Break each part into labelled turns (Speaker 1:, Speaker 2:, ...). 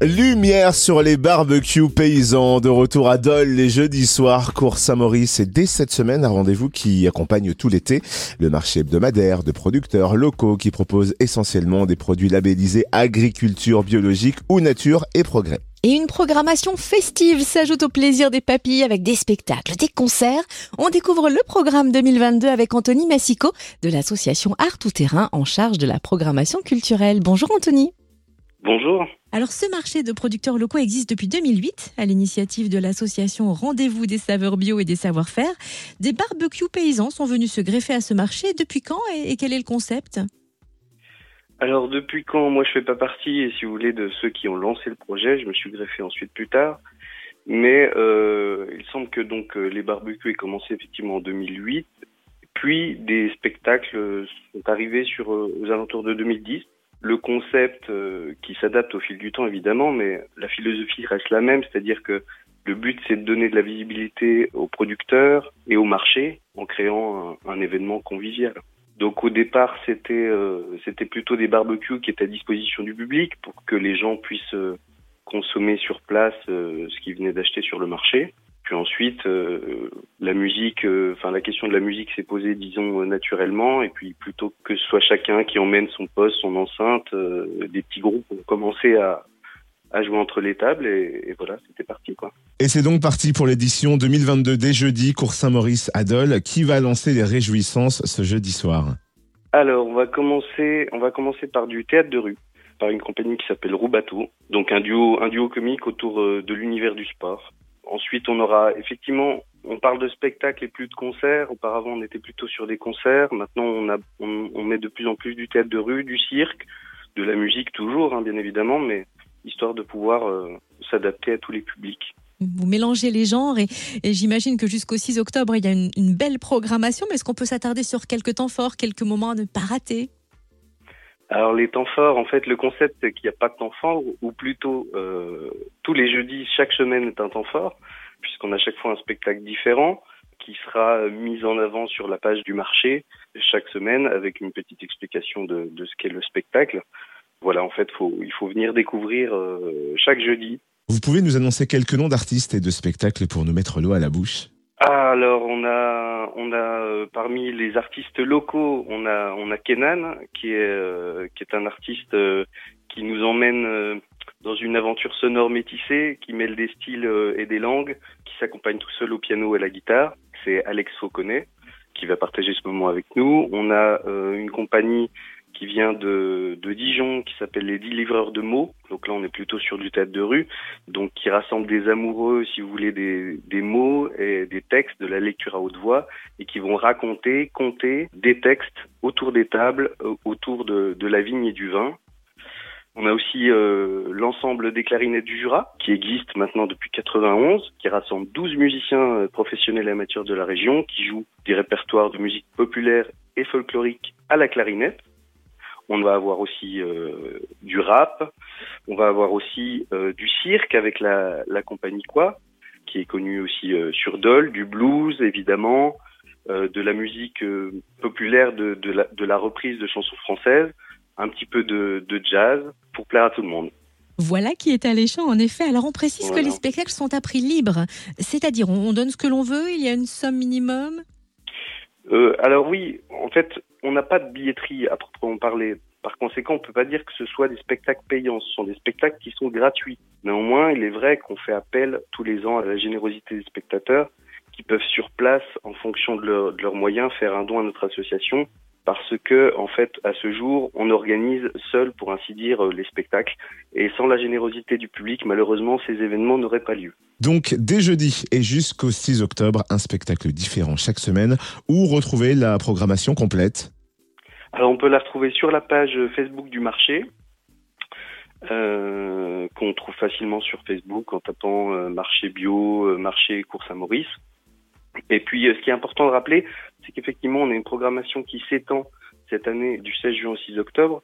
Speaker 1: Lumière sur les barbecues paysans, de retour à Dole les jeudis soirs, cours Saint-Maurice et dès cette semaine un rendez-vous qui accompagne tout l'été le marché hebdomadaire de producteurs locaux qui proposent essentiellement des produits labellisés agriculture biologique ou nature et progrès.
Speaker 2: Et une programmation festive s'ajoute au plaisir des papilles avec des spectacles, des concerts. On découvre le programme 2022 avec Anthony Massico de l'association Art Tout Terrain en charge de la programmation culturelle. Bonjour Anthony.
Speaker 3: Bonjour.
Speaker 2: Alors ce marché de producteurs locaux existe depuis 2008 à l'initiative de l'association Rendez-vous des saveurs bio et des savoir-faire. Des barbecues paysans sont venus se greffer à ce marché. Depuis quand et quel est le concept?
Speaker 3: Alors depuis quand? Moi je fais pas partie, si vous voulez, de ceux qui ont lancé le projet, je me suis greffé ensuite plus tard. Mais euh, il semble que donc euh, les barbecues aient commencé effectivement en 2008, puis des spectacles sont arrivés euh, aux alentours de 2010 le concept euh, qui s'adapte au fil du temps évidemment, mais la philosophie reste la même, c'est-à-dire que le but c'est de donner de la visibilité aux producteurs et au marché en créant un, événement convivial. Donc au départ c'était euh, plutôt des barbecues qui étaient à disposition du public pour que les gens puissent euh, consommer sur place ce qu'ils venaient d'acheter sur le marché. Puis ensuite, euh, la musique, euh, enfin la question de la musique s'est posée, disons, naturellement. Et puis plutôt que ce soit chacun qui emmène son poste, son enceinte, euh, des petits groupes ont commencé à, à jouer entre les tables et, voilà, c'était parti quoi.
Speaker 1: Et c'est donc parti pour l'édition 2022 des jeudis Cours Saint-Maurice à Dole. Qui va lancer les réjouissances ce jeudi soir?
Speaker 3: Alors on va commencer, on va commencer par du théâtre de rue, par une compagnie qui s'appelle Roubateau, donc un duo, un duo comique autour de l'univers du sport. Ensuite, on aura effectivement, on parle de spectacles et plus de concerts. Auparavant, on était plutôt sur des concerts. Maintenant, on, a, on, met de plus en plus du théâtre de rue, du cirque, de la musique toujours, hein, bien évidemment, mais histoire de pouvoir euh, s'adapter à tous les publics.
Speaker 2: Vous mélangez les genres et, j'imagine que jusqu'au 6 octobre, il y a une, une belle programmation, mais est-ce qu'on peut s'attarder sur quelques temps forts, quelques moments à ne pas rater?
Speaker 3: Alors les temps forts, en fait, le concept c'est qu'il n'y a pas de temps fort, ou plutôt euh, tous les jeudis, chaque semaine est un temps fort, puisqu'on a chaque fois un spectacle différent qui sera mis en avant sur la page du marché chaque semaine avec une petite explication de, de ce qu'est le spectacle. Voilà, en fait, faut, il faut venir découvrir euh, chaque jeudi.
Speaker 1: Vous pouvez nous annoncer quelques noms d'artistes et de spectacles pour nous mettre l'eau à la bouche?
Speaker 3: Alors on a on a euh, parmi les artistes locaux on a on a Kenan qui est euh, qui est un artiste euh, qui nous emmène dans une aventure sonore métissée qui mêle des styles et des langues qui s'accompagne tout seul au piano et à la guitare c'est Alex Fauconnet qui va partager ce moment avec nous on a une compagnie qui vient de, Dijon, qui s'appelle les dix livreurs de mots. Donc là, on est plutôt sur du théâtre de rue, donc qui rassemble des amoureux, si vous voulez, des, mots et des textes, de la lecture à haute voix, et qui vont raconter, compter des textes autour des tables, euh, autour de la vigne et du vin. On a aussi euh, l'ensemble des clarinettes du Jura, qui existe maintenant depuis 91, qui rassemble 12 musiciens euh, professionnels et amateurs de la région, qui jouent des répertoires de musique populaire et folklorique à la clarinette. On va avoir aussi euh, du rap. On va avoir aussi euh, du cirque avec la, la compagnie Quoi, qui est connue aussi euh, sur Dole, du blues évidemment, de la musique populaire, de, de, la, de la reprise de chansons françaises, un petit peu de, de jazz pour plaire à tout le monde.
Speaker 2: Voilà qui est alléchant, en effet. Alors, on précise que les spectacles sont à prix libre. C'est-à-dire, on donne ce que l'on veut, il y a une somme minimum?
Speaker 3: Euh, Alors oui, en fait, on n'a pas de billetterie à proprement parler. Par conséquent, on ne peut pas dire que ce soit des spectacles payants. Ce sont des spectacles qui sont gratuits. Néanmoins, il est vrai qu'on fait appel tous les ans à la générosité des spectateurs qui peuvent sur place, en fonction de, leurs moyens, faire un don à notre association parce que, en fait, à ce jour, on organise seul, pour ainsi dire, les spectacles. Et sans la générosité du public, malheureusement, ces événements n'auraient pas lieu.
Speaker 1: Donc, dès jeudi et jusqu'au 6 octobre, un spectacle différent chaque semaine. Où retrouver la programmation complète?
Speaker 3: Alors, on peut la retrouver sur la page Facebook du marché. Euh, qu'on trouve facilement sur Facebook en tapant euh, marché bio, euh, marché course à Maurice. Et puis, ce qui est important de rappeler, c'est qu'effectivement, on a une programmation qui s'étend cette année du 16 juin au 6 octobre.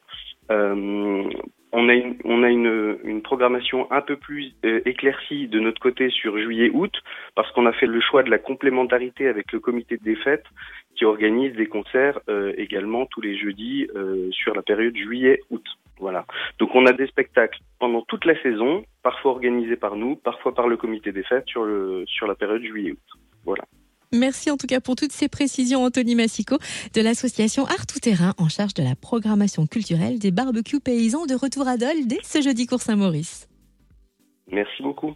Speaker 3: Euh, on a, une, on a une, une programmation un peu plus euh, éclaircie de notre côté sur juillet-août, parce qu'on a fait le choix de la complémentarité avec le comité des fêtes, qui organise des concerts euh, également tous les jeudis sur la période juillet-août. Voilà. Donc on a des spectacles pendant toute la saison, parfois organisés par nous, parfois par le comité des fêtes sur le sur la période juillet-août. Voilà.
Speaker 2: Merci en tout cas pour toutes ces précisions, Anthony Massico, de l'association Art Tout Terrain, en charge de la programmation culturelle des barbecues paysans de retour à Dole dès ce jeudi cours Saint-Maurice.
Speaker 3: Merci beaucoup.